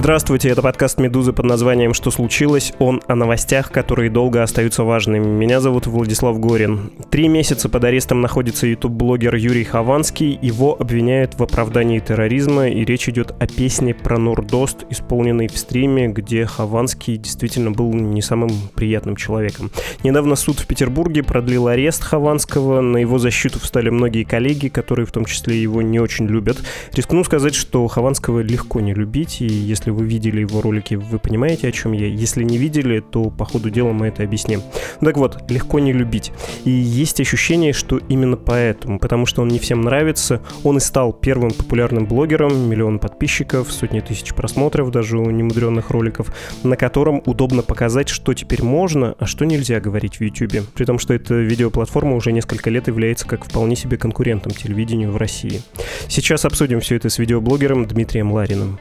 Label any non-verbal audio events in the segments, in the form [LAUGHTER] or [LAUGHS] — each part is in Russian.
Здравствуйте, это подкаст «Медузы» под названием «Что случилось?». Он о новостях, которые долго остаются важными. Меня зовут Владислав Горин. Три месяца под арестом находится ютуб-блогер Юрий Хованский. Его обвиняют в оправдании терроризма, и речь идет о песне про Нордост, исполненной в стриме, где Хованский действительно был не самым приятным человеком. Недавно суд в Петербурге продлил арест Хованского. На его защиту встали многие коллеги, которые в том числе его не очень любят. Рискну сказать, что Хованского легко не любить, и если если вы видели его ролики, вы понимаете, о чем я. Если не видели, то по ходу дела мы это объясним. Ну так вот, легко не любить. И есть ощущение, что именно поэтому, потому что он не всем нравится, он и стал первым популярным блогером, миллион подписчиков, сотни тысяч просмотров даже у немудренных роликов, на котором удобно показать, что теперь можно, а что нельзя говорить в YouTube. При том, что эта видеоплатформа уже несколько лет является как вполне себе конкурентом телевидению в России. Сейчас обсудим все это с видеоблогером Дмитрием Лариным.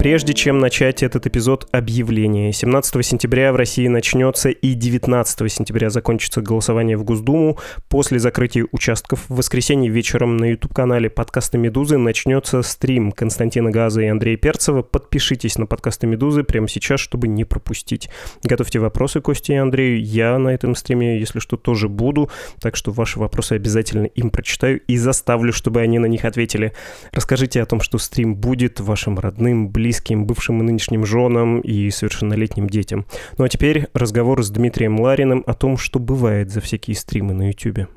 Прежде чем начать этот эпизод объявления, 17 сентября в России начнется и 19 сентября закончится голосование в Госдуму. После закрытия участков в воскресенье вечером на YouTube-канале подкаста «Медузы» начнется стрим Константина Газа и Андрея Перцева. Подпишитесь на подкасты «Медузы» прямо сейчас, чтобы не пропустить. Готовьте вопросы Косте и Андрею. Я на этом стриме, если что, тоже буду, так что ваши вопросы обязательно им прочитаю и заставлю, чтобы они на них ответили. Расскажите о том, что стрим будет вашим родным, близким, близким, бывшим и нынешним женам и совершеннолетним детям. Ну а теперь разговор с Дмитрием Лариным о том, что бывает за всякие стримы на YouTube.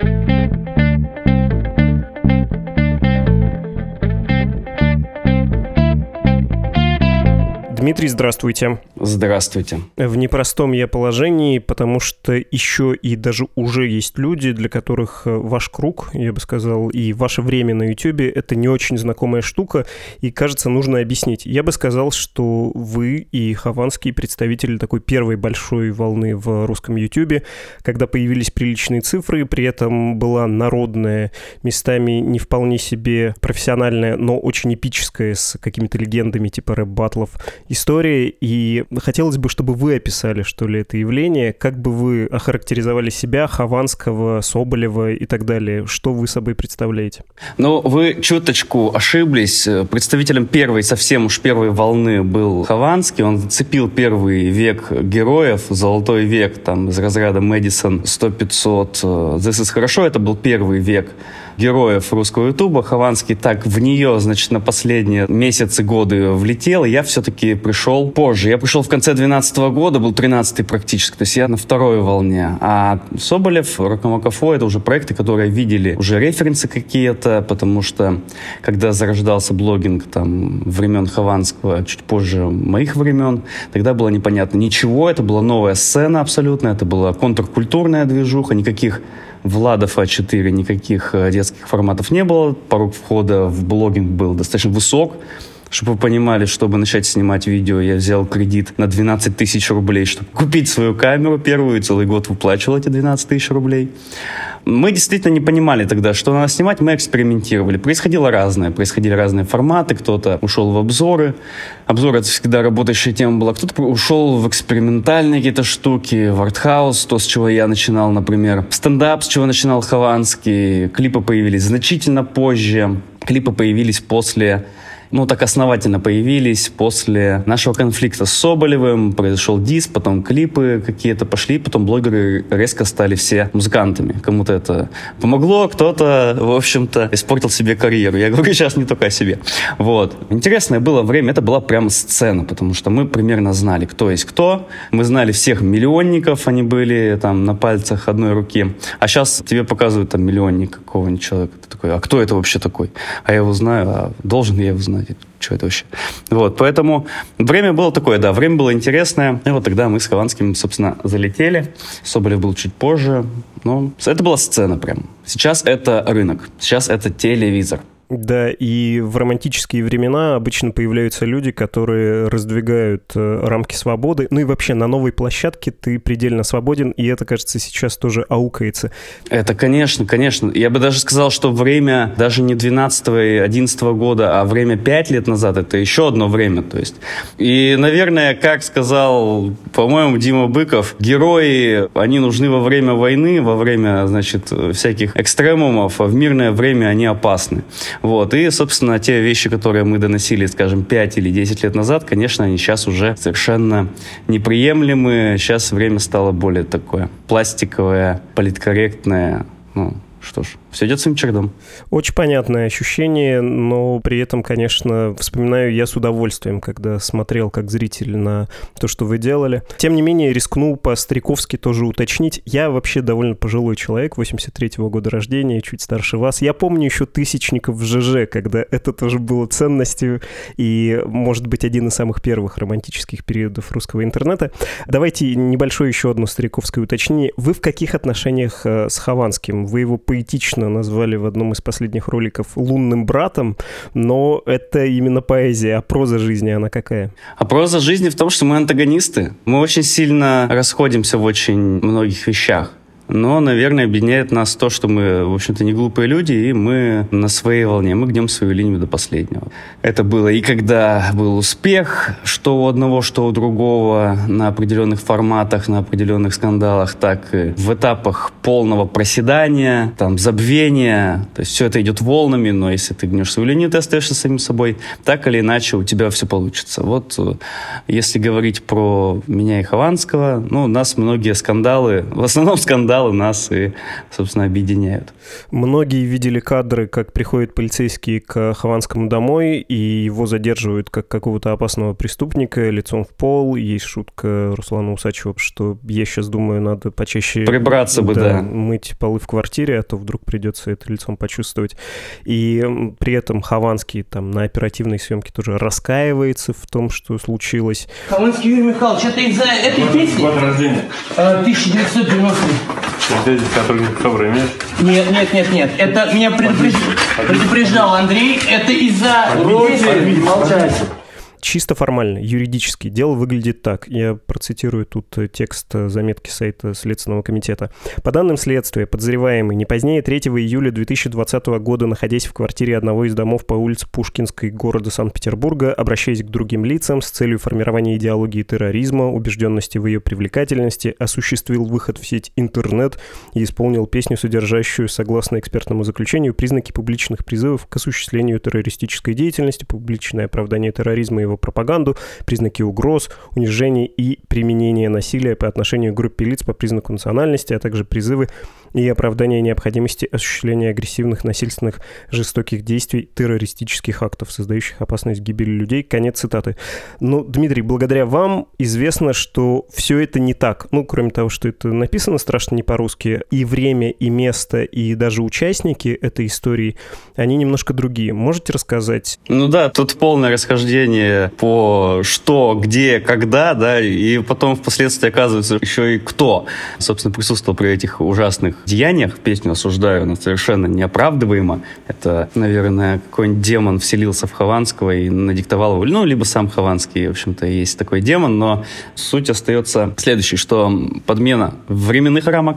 Дмитрий, здравствуйте. Здравствуйте. В непростом я положении, потому что еще и даже уже есть люди, для которых э, ваш круг, я бы сказал, и ваше время на YouTube — это не очень знакомая штука, и, кажется, нужно объяснить. Я бы сказал, что вы и Хованский представители такой первой большой волны в русском YouTube, когда появились приличные цифры, при этом была народная, местами не вполне себе профессиональная, но очень эпическая, с какими-то легендами типа рэп-батлов история, и хотелось бы, чтобы вы описали, что ли, это явление, как бы вы охарактеризовали себя, Хованского, Соболева и так далее, что вы собой представляете? Ну, вы чуточку ошиблись. Представителем первой, совсем уж первой волны был Хованский, он зацепил первый век героев, золотой век, там, из разряда Мэдисон 100-500, This is хорошо, это был первый век героев русского ютуба. Хованский так в нее, значит, на последние месяцы, годы влетел. И я все-таки пришел позже. Я пришел в конце 2012 года, был 13-й практически. То есть я на второй волне. А Соболев, Рокомакафо, это уже проекты, которые видели уже референсы какие-то, потому что когда зарождался блогинг там времен Хованского, чуть позже моих времен, тогда было непонятно ничего. Это была новая сцена абсолютно. Это была контркультурная движуха, никаких Владов А4 никаких э, детских форматов не было. Порог входа в блогинг был достаточно высок. Чтобы вы понимали, чтобы начать снимать видео, я взял кредит на 12 тысяч рублей, чтобы купить свою камеру первую, и целый год выплачивал эти 12 тысяч рублей. Мы действительно не понимали тогда, что надо снимать, мы экспериментировали. Происходило разное, происходили разные форматы, кто-то ушел в обзоры. Обзор — это всегда работающая тема была. Кто-то ушел в экспериментальные какие-то штуки, в артхаус, то, с чего я начинал, например. Стендап, с чего начинал Хованский. Клипы появились значительно позже. Клипы появились после ну, так основательно появились после нашего конфликта с Соболевым. Произошел дис, потом клипы какие-то пошли, потом блогеры резко стали все музыкантами. Кому-то это помогло, кто-то, в общем-то, испортил себе карьеру. Я говорю [LAUGHS] сейчас не только о себе. Вот. Интересное было время, это была прямо сцена, потому что мы примерно знали, кто есть кто. Мы знали всех миллионников, они были там на пальцах одной руки. А сейчас тебе показывают там миллионник какого-нибудь человека. Ты такой, а кто это вообще такой? А я его знаю, а должен я его знать? Что это вообще. Вот, поэтому время было такое, да, время было интересное. И вот тогда мы с Хованским, собственно, залетели. Соболев был чуть позже. Но это была сцена прям. Сейчас это рынок, сейчас это телевизор. Да, и в романтические времена обычно появляются люди, которые раздвигают э, рамки свободы. Ну и вообще на новой площадке ты предельно свободен, и это, кажется, сейчас тоже аукается. Это, конечно, конечно. Я бы даже сказал, что время даже не 12 и 11 года, а время 5 лет назад, это еще одно время. То есть. И, наверное, как сказал, по-моему, Дима Быков, герои, они нужны во время войны, во время, значит, всяких экстремумов, а в мирное время они опасны. Вот. И, собственно, те вещи, которые мы доносили, скажем, 5 или 10 лет назад, конечно, они сейчас уже совершенно неприемлемы. Сейчас время стало более такое пластиковое, политкорректное. Ну, что ж, все идет своим чередом. Очень понятное ощущение, но при этом, конечно, вспоминаю я с удовольствием, когда смотрел как зритель на то, что вы делали. Тем не менее, рискнул по-стариковски тоже уточнить. Я вообще довольно пожилой человек, 83-го года рождения, чуть старше вас. Я помню еще тысячников в ЖЖ, когда это тоже было ценностью и, может быть, один из самых первых романтических периодов русского интернета. Давайте небольшое еще одно стариковское уточнение. Вы в каких отношениях э, с Хованским? Вы его поэтично точно назвали в одном из последних роликов лунным братом, но это именно поэзия, а проза жизни она какая? А проза жизни в том, что мы антагонисты. Мы очень сильно расходимся в очень многих вещах. Но, наверное, объединяет нас то, что мы, в общем-то, не глупые люди, и мы на своей волне, мы гнем свою линию до последнего. Это было и когда был успех, что у одного, что у другого, на определенных форматах, на определенных скандалах, так и в этапах полного проседания, там, забвения. То есть все это идет волнами, но если ты гнешь свою линию, ты остаешься самим собой. Так или иначе у тебя все получится. Вот э, если говорить про меня и Хованского, ну, у нас многие скандалы, в основном скандалы скандалы нас и, собственно, объединяют. Многие видели кадры, как приходят полицейские к Хованскому домой, и его задерживают как какого-то опасного преступника лицом в пол. Есть шутка Руслана Усачева, что я сейчас думаю, надо почаще... Прибраться бы, да. Мыть полы в квартире, а то вдруг придется это лицом почувствовать. И при этом Хованский там на оперативной съемке тоже раскаивается в том, что случилось. Хованский Юрий Михайлович, это из-за этой песни? Год рождения. 1990 Дядя сотрудник КОБРа имеешь? Нет, нет, нет, нет. Это меня предупреж... предупреждал Андрей. Это из-за... Молчать чисто формально, юридически дело выглядит так. Я процитирую тут э, текст э, заметки сайта Следственного комитета. По данным следствия, подозреваемый не позднее 3 июля 2020 года, находясь в квартире одного из домов по улице Пушкинской города Санкт-Петербурга, обращаясь к другим лицам с целью формирования идеологии терроризма, убежденности в ее привлекательности, осуществил выход в сеть интернет и исполнил песню, содержащую, согласно экспертному заключению, признаки публичных призывов к осуществлению террористической деятельности, публичное оправдание терроризма и его пропаганду, признаки угроз, унижений и применения насилия по отношению к группе лиц по признаку национальности, а также призывы и оправдание необходимости осуществления агрессивных, насильственных, жестоких действий, террористических актов, создающих опасность гибели людей. Конец цитаты. Ну, Дмитрий, благодаря вам известно, что все это не так. Ну, кроме того, что это написано страшно не по-русски, и время, и место, и даже участники этой истории, они немножко другие. Можете рассказать? Ну да, тут полное расхождение по что, где, когда, да, и потом впоследствии оказывается еще и кто, собственно, присутствовал при этих ужасных деяниях. Песню осуждаю, она совершенно неоправдываема. Это, наверное, какой-нибудь демон вселился в Хованского и надиктовал его. Ну, либо сам Хованский, в общем-то, есть такой демон, но суть остается следующей, что подмена временных рамок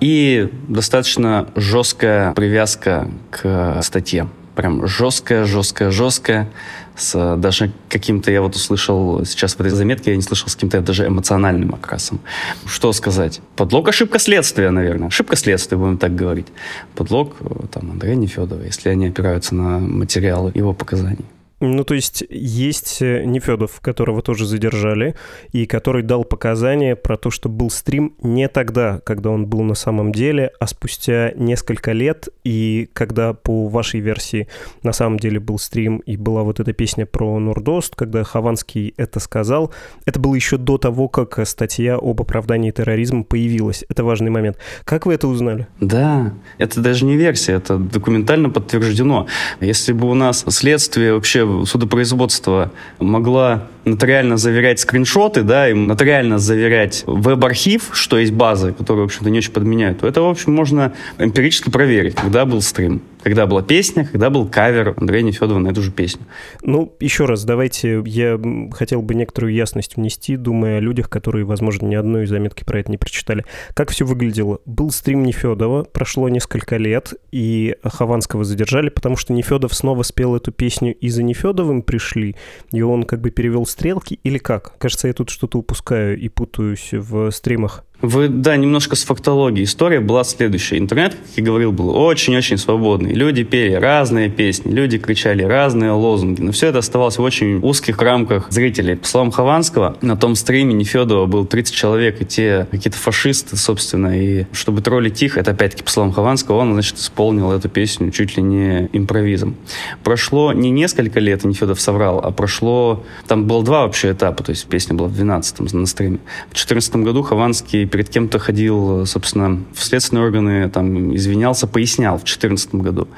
и достаточно жесткая привязка к статье. Прям жесткая, жесткая, жесткая с даже каким-то, я вот услышал сейчас в этой заметке, я не слышал, с каким-то даже эмоциональным окрасом. Что сказать? Подлог ошибка следствия, наверное. Ошибка следствия, будем так говорить. Подлог э, там Андрея Нефедова, если они опираются на материалы его показаний. Ну, то есть есть э, Нефедов, которого тоже задержали, и который дал показания про то, что был стрим не тогда, когда он был на самом деле, а спустя несколько лет, и когда по вашей версии на самом деле был стрим, и была вот эта песня про Нордост, когда Хованский это сказал, это было еще до того, как статья об оправдании терроризма появилась. Это важный момент. Как вы это узнали? Да, это даже не версия, это документально подтверждено. Если бы у нас следствие вообще судопроизводство могла нотариально заверять скриншоты, да, и нотариально заверять веб-архив, что есть базы, которые, в общем-то, не очень подменяют, то это, в общем, можно эмпирически проверить, когда был стрим Когда была песня, когда был кавер Андрея Нефедова на эту же песню. Ну, еще раз, давайте, я хотел бы некоторую ясность внести, думая о людях, которые, возможно, ни одной заметки про это не прочитали. Как все выглядело? Был стрим Нефедова, прошло несколько лет, и Хованского задержали, потому что Нефедов снова спел эту песню, и за Нефедовым пришли, и он как бы перевел стрелки, или как? Кажется, я тут что-то упускаю и путаюсь в стримах. Вы, да, немножко с фактологией. История была следующая. Интернет, как я говорил, был очень-очень свободный. Люди пели разные песни, люди кричали разные лозунги. Но все это оставалось в очень узких рамках зрителей. По словам Хованского, на том стриме Нефедова был 30 человек, и те какие-то фашисты, собственно. И чтобы троллить их, это опять-таки по словам Хованского, он, значит, исполнил эту песню чуть ли не импровизом. Прошло не несколько лет, и Нефедов соврал, а прошло... Там было два вообще этапа, то есть песня была в 12-м на стриме. В 2014 году Хованский перед кем-то ходил, собственно, в следственные органы, там, извинялся, пояснял в 2014 году.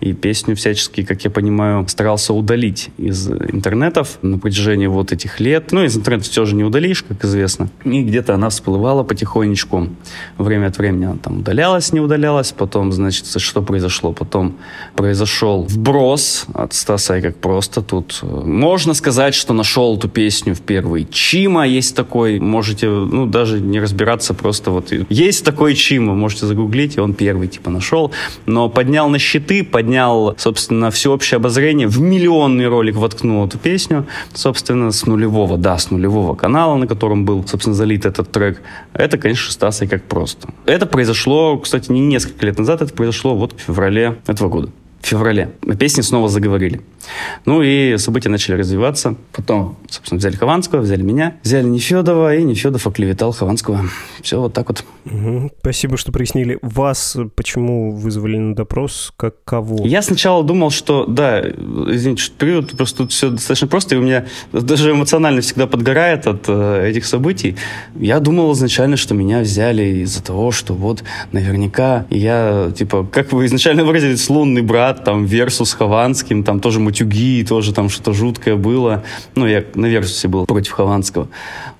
И песню всячески, как я понимаю, старался удалить из интернетов на протяжении вот этих лет. Ну, из интернета все же не удалишь, как известно. И где-то она всплывала потихонечку. Время от времени она там удалялась, не удалялась. Потом, значит, что произошло? Потом произошел вброс от Стаса и как просто. Тут э, можно сказать, что нашел эту песню в первый. Чима есть такой. Можете, ну, даже не разбираться разбираться просто вот. Есть такой чим, вы можете загуглить, и он первый типа нашел. Но поднял на щиты, поднял, собственно, всеобщее обозрение, в миллионный ролик воткнул эту песню, собственно, с нулевого, да, с нулевого канала, на котором был, собственно, залит этот трек. Это, конечно, Стас и как просто. Это произошло, кстати, не несколько лет назад, это произошло вот в феврале этого года в феврале. О песне снова заговорили. Ну и события начали развиваться. Потом, собственно, взяли Хованского, взяли меня, взяли Нефедова, и Нефедов оклеветал Хованского. Все вот так вот. Угу. Спасибо, что прояснили. Вас почему вызвали на допрос? Как кого? Я сначала думал, что, да, извините, что период, просто тут все достаточно просто, и у меня даже эмоционально всегда подгорает от э, этих событий. Я думал изначально, что меня взяли из-за того, что вот наверняка я, типа, как вы изначально выразились, лунный брат, там, версус Хованским, там тоже матюги, тоже там что-то жуткое было. Ну, я на версусе был против Хованского.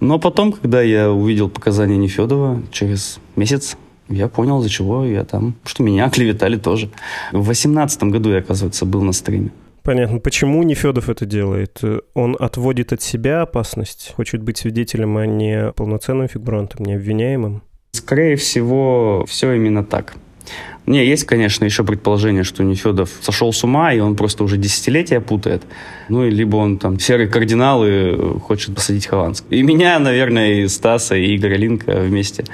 Но потом, когда я увидел показания Нефедова через месяц, я понял, за чего я там, что меня [LAUGHS] клеветали тоже. В восемнадцатом году я, оказывается, был на стриме. Понятно. Почему Нефедов это делает? Он отводит от себя опасность, хочет быть свидетелем, а не полноценным фигурантом, не обвиняемым? Скорее всего, все именно так. Не, есть, конечно, еще предположение, что Нефедов сошел с ума, и он просто уже десятилетия путает. Ну, и либо он там серый кардинал и хочет посадить Хованского. И меня, наверное, и Стаса, и Игоря Линка вместе.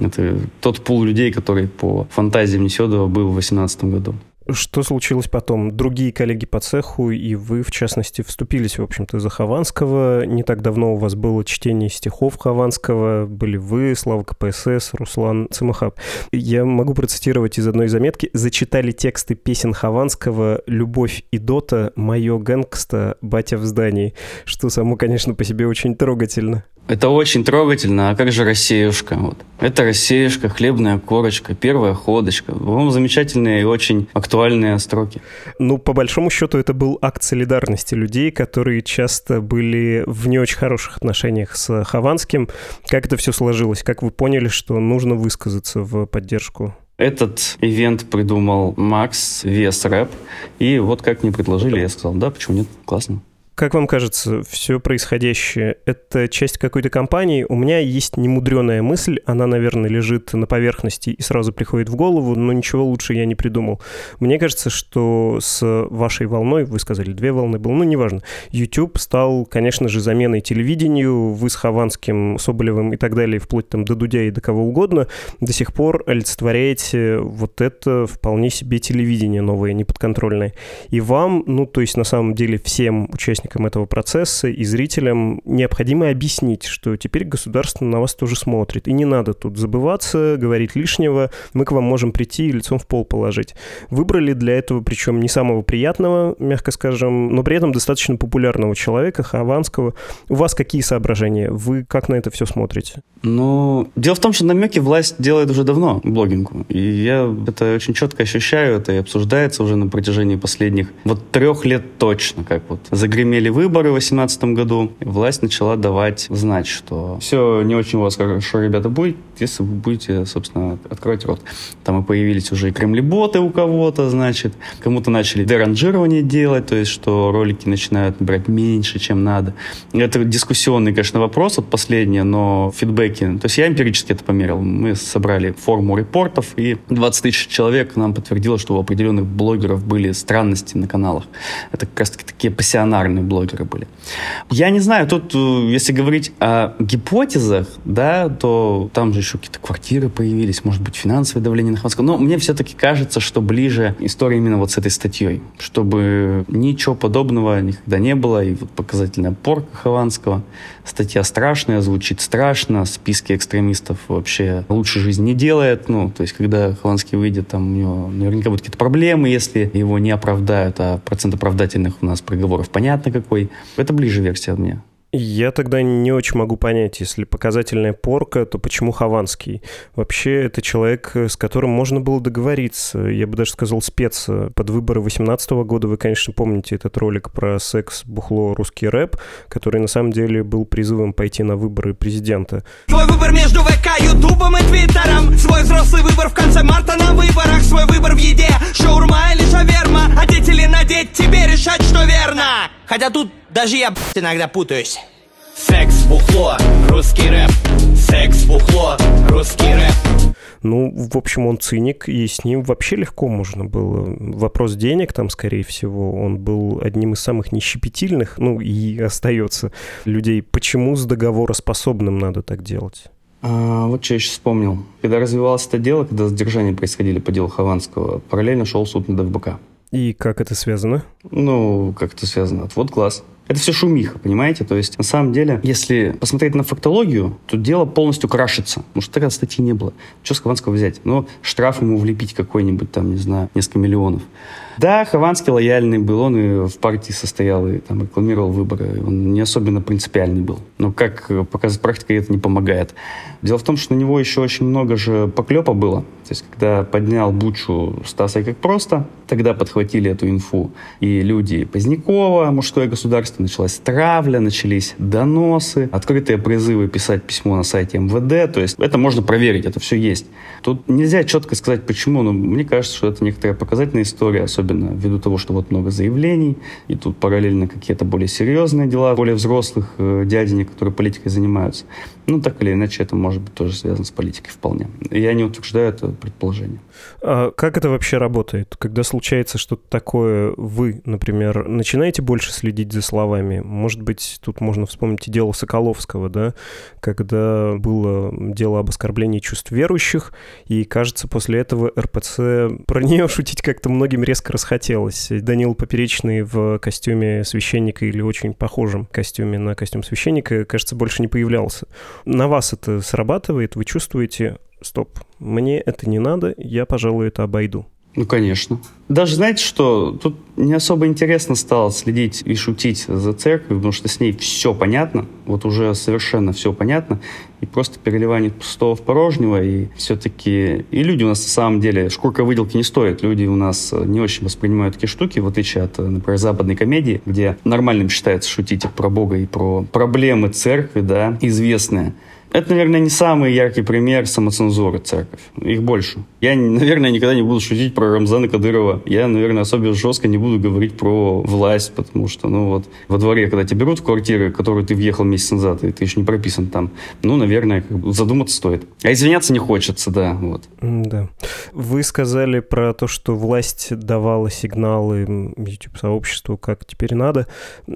Это тот пул людей, который по фантазиям Нефедова был в 2018 году. Что случилось потом? Другие коллеги по цеху и вы, в частности, вступились, в общем-то, за Хованского. Не так давно у вас было чтение стихов Хованского. Были вы, Слава КПСС, Руслан Цимахаб. Я могу процитировать из одной заметки. Зачитали тексты песен Хованского «Любовь и дота», «Мое гэнгста», «Батя в здании», что само, конечно, по себе очень трогательно. Это очень трогательно. А как же рассеюшка? Вот. Это рассеюшка, хлебная корочка, первая ходочка. По-моему, замечательные и очень актуальные строки. Ну, по большому счету, это был акт солидарности людей, которые часто были в не очень хороших отношениях с Хованским. Как это все сложилось? Как вы поняли, что нужно высказаться в поддержку этот ивент придумал Макс, Вес Рэп. И вот как мне предложили, я сказал, да, почему нет, классно. Как вам кажется, все происходящее — это часть какой-то компании? У меня есть немудреная мысль, она, наверное, лежит на поверхности и сразу приходит в голову, но ничего лучше я не придумал. Мне кажется, что с вашей волной, вы сказали, две волны было, ну, неважно, YouTube стал, конечно же, заменой телевидению, вы с Хованским, Соболевым и так далее, вплоть там до Дудя и до кого угодно, до сих пор олицетворяете вот это вполне себе телевидение новое, неподконтрольное. И вам, ну, то есть на самом деле всем участникам участникам этого процесса и зрителям необходимо объяснить, что теперь государство на вас тоже смотрит. И не надо тут забываться, говорить лишнего. Мы к вам можем прийти и лицом в пол положить. Выбрали для этого, причем не самого приятного, мягко скажем, но при этом достаточно популярного человека, Хованского. У вас какие соображения? Вы как на это все смотрите? Ну, дело в том, что намеки власть делает уже давно блогингу. И я это очень четко ощущаю, это и обсуждается уже на протяжении последних вот трех лет точно, как вот загремели выборы в 2018 году, и власть начала давать знать, что все не очень у вас хорошо, ребята, будет, если вы будете, собственно, открывать рот. Там и появились уже и кремлеботы у кого-то, значит, кому-то начали деранжирование делать, то есть, что ролики начинают набирать меньше, чем надо. Это дискуссионный, конечно, вопрос, вот последнее, но фидбэки, то есть я эмпирически это померил. Мы собрали форму репортов, и 20 тысяч человек нам подтвердило, что у определенных блогеров были странности на каналах. Это как раз-таки такие пассионарные блогеры были. Я не знаю, тут, э, если говорить о гипотезах, да, то там же еще какие-то квартиры появились, может быть, финансовое давление на Хованского. Но мне все-таки кажется, что ближе история именно вот с этой статьей, чтобы ничего подобного никогда не было, и вот показательная порка Хованского. Статья страшная, звучит страшно, списки экстремистов вообще лучше жизни не делает. Ну, то есть, когда Хованский выйдет, там у него наверняка будут какие-то проблемы, если его не оправдают, а процент оправдательных у нас приговоров понятно какой. Это ближе версия от меня. Я тогда не очень могу понять, если показательная порка, то почему Хованский? Вообще, это человек, с которым можно было договориться. Я бы даже сказал спец. Под выборы 18 года вы, конечно, помните этот ролик про секс, бухло, русский рэп, который на самом деле был призывом пойти на выборы президента. Свой выбор между ВК, Ютубом и Твиттером Свой взрослый выбор в конце марта на выборах Свой выбор в еде, шаурма или шаверма Одеть или надеть, тебе решать, что верно Хотя тут даже я, блядь, иногда путаюсь. Секс, бухло, русский рэп. Секс, бухло, русский рэп. Ну, в общем, он циник, и с ним вообще легко можно было. Вопрос денег там, скорее всего, он был одним из самых нещепетильных, ну, и остается людей. Почему с договороспособным надо так делать? А, вот что я сейчас вспомнил. Когда развивалось это дело, когда задержания происходили по делу Хованского, параллельно шел суд на ДФБК. И как это связано? Ну, как это связано? Отвод глаз. Это все шумиха, понимаете? То есть, на самом деле, если посмотреть на фактологию, то дело полностью крашится. Потому что тогда статьи не было. Что с Хованского взять? Ну, штраф ему влепить какой-нибудь там, не знаю, несколько миллионов. Да, Хованский лояльный был, он и в партии состоял, и там рекламировал выборы. Он не особенно принципиальный был. Но, как показывает практика, это не помогает. Дело в том, что на него еще очень много же поклепа было. То есть, когда поднял Бучу Стаса как просто, тогда подхватили эту инфу и люди Позднякова, мужское государство, началась травля, начались доносы, открытые призывы писать письмо на сайте МВД. То есть, это можно проверить, это все есть. Тут нельзя четко сказать, почему, но мне кажется, что это некоторая показательная история, особенно ввиду того, что вот много заявлений, и тут параллельно какие-то более серьезные дела, более взрослых э, дяденек, которые политикой занимаются. Ну, так или иначе, это может быть тоже связано с политикой вполне. Я не утверждаю это предположение. А как это вообще работает? Когда случается что-то такое, вы, например, начинаете больше следить за словами? Может быть, тут можно вспомнить и дело Соколовского, да, когда было дело об оскорблении чувств верующих, и, кажется, после этого РПЦ про нее [LAUGHS] шутить как-то многим резко расхотелось. Данил Поперечный в костюме священника или очень похожем костюме на костюм священника, кажется, больше не появлялся. На вас это срабатывает? Вы чувствуете, стоп, мне это не надо, я, пожалуй, это обойду? Ну, конечно. Даже знаете что, тут не особо интересно стало следить и шутить за церковью, потому что с ней все понятно, вот уже совершенно все понятно, и просто переливание пустого в порожнего, и все-таки... И люди у нас на самом деле, шкурка выделки не стоит, люди у нас не очень воспринимают такие штуки, в отличие от, например, западной комедии, где нормальным считается шутить про Бога и про проблемы церкви, да, известные. Это, наверное, не самый яркий пример самоцензуры церковь. Их больше. Я, наверное, никогда не буду шутить про Рамзана Кадырова. Я, наверное, особенно жестко не буду говорить про власть, потому что, ну вот, во дворе, когда тебя берут квартиры, в которую ты въехал месяц назад, и ты еще не прописан там, ну, наверное, как бы задуматься стоит. А извиняться не хочется, да, вот. Да. Вы сказали про то, что власть давала сигналы YouTube-сообществу, как теперь надо.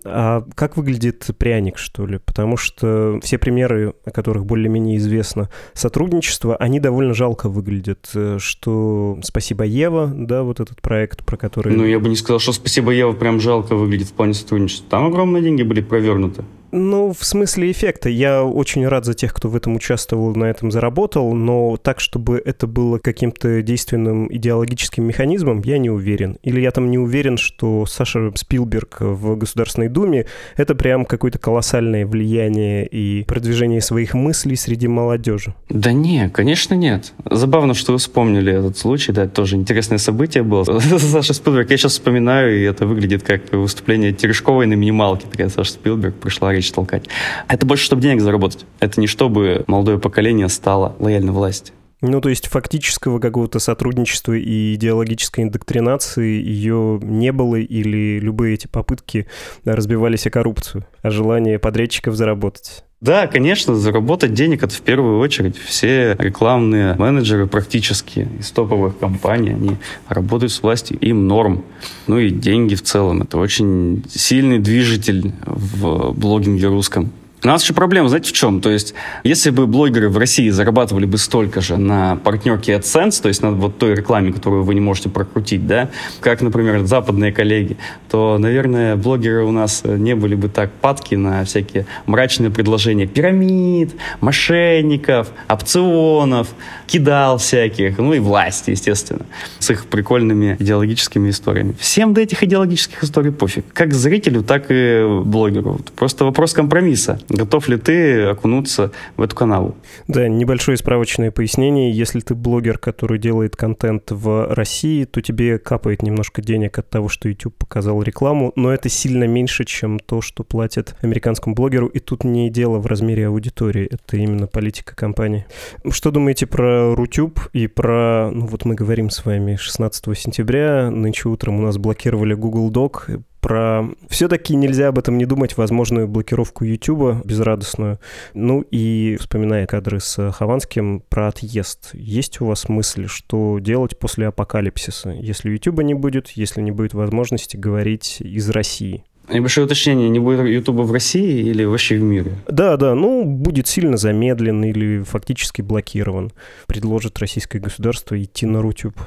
А как выглядит пряник, что ли? Потому что все примеры, о которых которых более-менее известно сотрудничество, они довольно жалко выглядят. Э, что «Спасибо, Ева», да, вот этот проект, про который... Ну, я бы не сказал, что «Спасибо, Ева» прям жалко выглядит в плане сотрудничества. Там огромные деньги были провернуты. Ну, в смысле эффекта. Я очень рад за тех, кто в этом участвовал, на этом заработал, но так, чтобы это было каким-то действенным идеологическим механизмом, я не уверен. Или я там не уверен, что Саша Спилберг в Государственной Думе — это прям какое-то колоссальное влияние и продвижение своих мыслей среди молодежи. Да не, конечно нет. Забавно, что вы вспомнили этот случай, да, тоже интересное событие было. [LAUGHS] Саша Спилберг, я сейчас вспоминаю, и это выглядит как выступление Терешковой на минималке. Такая Саша Спилберг пришла речь толкать. Это больше, чтобы денег заработать. Это не чтобы молодое поколение стало лояльно власти. Ну, то есть фактического какого-то сотрудничества и идеологической индоктринации ее не было, или любые эти попытки разбивались о коррупцию, о желании подрядчиков заработать? Да, конечно, заработать денег это в первую очередь. Все рекламные менеджеры практически из топовых компаний, они работают с властью, им норм. Ну и деньги в целом. Это очень сильный движитель в блогинге русском. У нас еще проблема, знаете, в чем? То есть, если бы блогеры в России зарабатывали бы столько же на партнерке AdSense, то есть на вот той рекламе, которую вы не можете прокрутить, да, как, например, западные коллеги, то, наверное, блогеры у нас не были бы так падки на всякие мрачные предложения пирамид, мошенников, опционов, кидал всяких, ну и власти, естественно, с их прикольными идеологическими историями. Всем до этих идеологических историй пофиг. Как зрителю, так и блогеру. Просто вопрос компромисса готов ли ты окунуться в эту канаву. Да, небольшое справочное пояснение. Если ты блогер, который делает контент в России, то тебе капает немножко денег от того, что YouTube показал рекламу, но это сильно меньше, чем то, что платят американскому блогеру. И тут не дело в размере аудитории, это именно политика компании. Что думаете про Рутюб и про, ну вот мы говорим с вами 16 сентября, нынче утром у нас блокировали Google Doc, про все-таки нельзя об этом не думать, возможную блокировку YouTube безрадостную. Ну и вспоминая кадры с Хованским про отъезд. Есть у вас мысль, что делать после апокалипсиса, если YouTube не будет, если не будет возможности говорить из России? Небольшое уточнение, не будет Ютуба в России или вообще в мире? Да, да, ну, будет сильно замедлен или фактически блокирован. Предложит российское государство идти на Рутюб.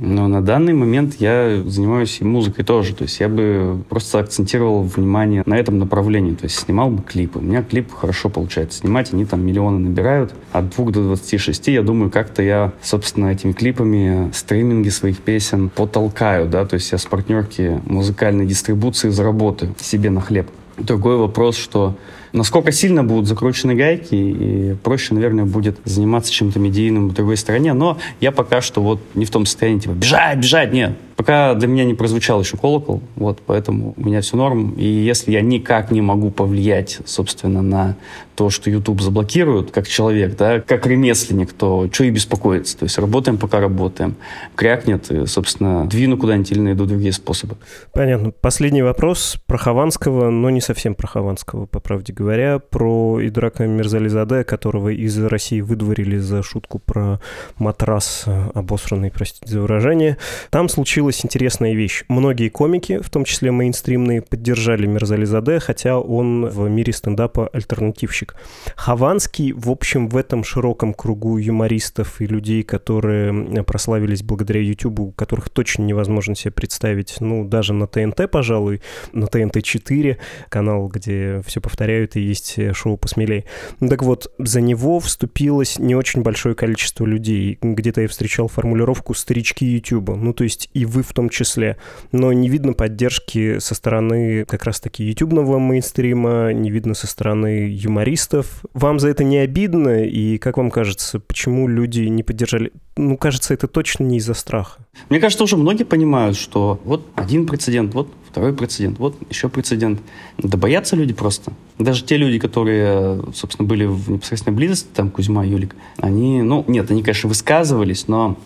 Но на данный момент я занимаюсь и музыкой тоже. То есть я бы просто акцентировал внимание на этом направлении. То есть снимал бы клипы. У меня клип хорошо получается снимать. Они там миллионы набирают. От 2 до 26, я думаю, как-то я, собственно, этими клипами стриминги своих песен потолкаю. Да? То есть я с партнерки музыкальной дистрибуции заработаю себе на хлеб. Другой вопрос, что насколько сильно будут закручены гайки, и проще, наверное, будет заниматься чем-то медийным в другой стороне. Но я пока что вот не в том состоянии, типа, бежать, бежать, нет. Пока для меня не прозвучал еще колокол, вот, поэтому у меня все норм. И если я никак не могу повлиять, собственно, на то, что YouTube заблокируют, как человек, да, как ремесленник, то что и беспокоиться. То есть работаем, пока работаем. Крякнет, и, собственно, двину куда-нибудь или найду другие способы. Понятно. Последний вопрос про Хованского, но не совсем про Хованского, по правде говоря, про Идрака Мирзализаде, которого из России выдворили за шутку про матрас обосранный, простите за выражение. Там случилось случилась интересная вещь. Многие комики, в том числе мейнстримные, поддержали Мирзализаде, хотя он в мире стендапа альтернативщик. Хованский, в общем, в этом широком кругу юмористов и людей, которые прославились благодаря YouTube, у которых точно невозможно себе представить, ну, даже на ТНТ, пожалуй, на ТНТ-4, канал, где все повторяют и есть шоу посмелей. Так вот, за него вступилось не очень большое количество людей. Где-то я встречал формулировку «старички YouTube». Ну, то есть и вы в том числе. Но не видно поддержки со стороны как раз-таки ютубного мейнстрима, не видно со стороны юмористов. Вам за это не обидно? И как вам кажется, почему люди не поддержали? Ну, кажется, это точно не из-за страха. Мне кажется, уже многие понимают, что вот один прецедент, вот второй прецедент, вот еще прецедент. Да боятся люди просто. Даже те люди, которые, собственно, были в непосредственной близости, там Кузьма, Юлик, они, ну, нет, они, конечно, высказывались, но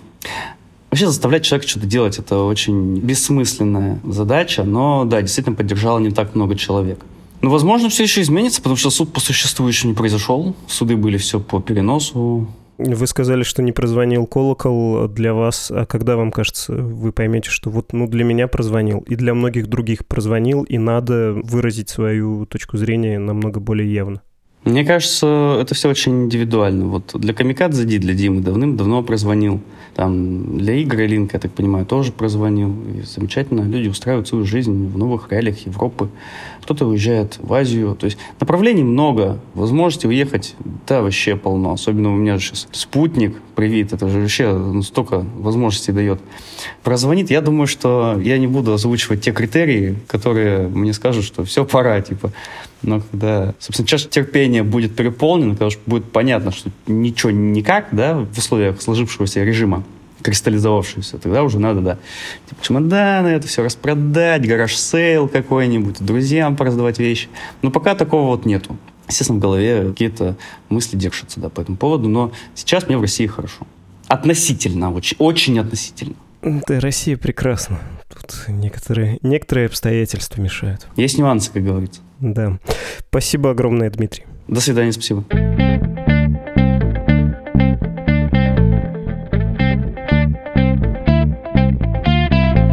Вообще заставлять человека что-то делать – это очень бессмысленная задача, но да, действительно поддержало не так много человек. Но, возможно, все еще изменится, потому что суд по существу еще не произошел. Суды были все по переносу. Вы сказали, что не прозвонил колокол для вас, а когда вам кажется, вы поймете, что вот ну, для меня прозвонил, и для многих других прозвонил, и надо выразить свою точку зрения намного более явно? Мне кажется, это все очень индивидуально. Вот для Камикадзе Ди, для Димы давным-давно прозвонил. Там для Игоря Линка, я так понимаю, тоже прозвонил. И замечательно. Люди устраивают свою жизнь в новых реалиях Европы. Кто-то уезжает в Азию. То есть направлений много. Возможности уехать, да, вообще полно. Особенно у меня сейчас спутник, привит. Это же вообще ну, столько возможностей дает. Прозвонит, я думаю, что я не буду озвучивать те критерии, которые мне скажут, что все, пора, типа. Но когда, собственно, чаша терпения будет переполнена, когда будет понятно, что ничего никак, да, в условиях сложившегося режима, кристаллизовавшуюся, тогда уже надо, да, типа чемоданы, это все распродать, гараж-сейл какой-нибудь, друзьям пораздавать вещи. Но пока такого вот нету. Естественно, в голове какие-то мысли держатся да, по этому поводу, но сейчас мне в России хорошо. Относительно, очень, очень относительно. Да, Россия прекрасна. Тут некоторые, некоторые обстоятельства мешают. Есть нюансы, как говорится. Да. Спасибо огромное, Дмитрий. До свидания, спасибо.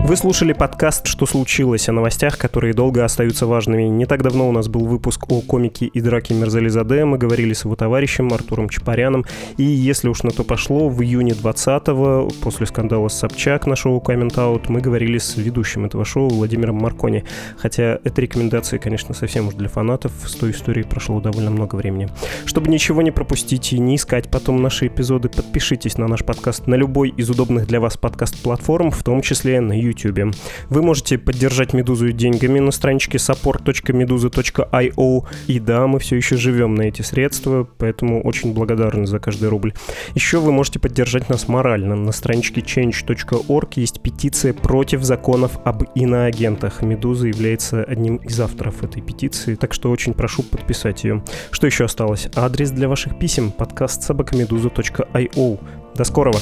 Вы слушали подкаст «Что случилось?» о новостях, которые долго остаются важными. Не так давно у нас был выпуск о комике и драке Мерзализаде. Мы говорили с его товарищем Артуром Чапаряном. И если уж на то пошло, в июне 20-го, после скандала с Собчак на шоу Comment Out, мы говорили с ведущим этого шоу Владимиром Маркони. Хотя это рекомендации, конечно, совсем уж для фанатов. С той историей прошло довольно много времени. Чтобы ничего не пропустить и не искать потом наши эпизоды, подпишитесь на наш подкаст на любой из удобных для вас подкаст-платформ, в том числе на YouTube YouTube. Вы можете поддержать Медузу деньгами на страничке support.meduza.io. И да, мы все еще живем на эти средства, поэтому очень благодарны за каждый рубль. Еще вы можете поддержать нас морально. На страничке change.org есть петиция против законов об иноагентах. Медуза является одним из авторов этой петиции, так что очень прошу подписать ее. Что еще осталось? Адрес для ваших писем подкаст собакамедуза.io. До скорого!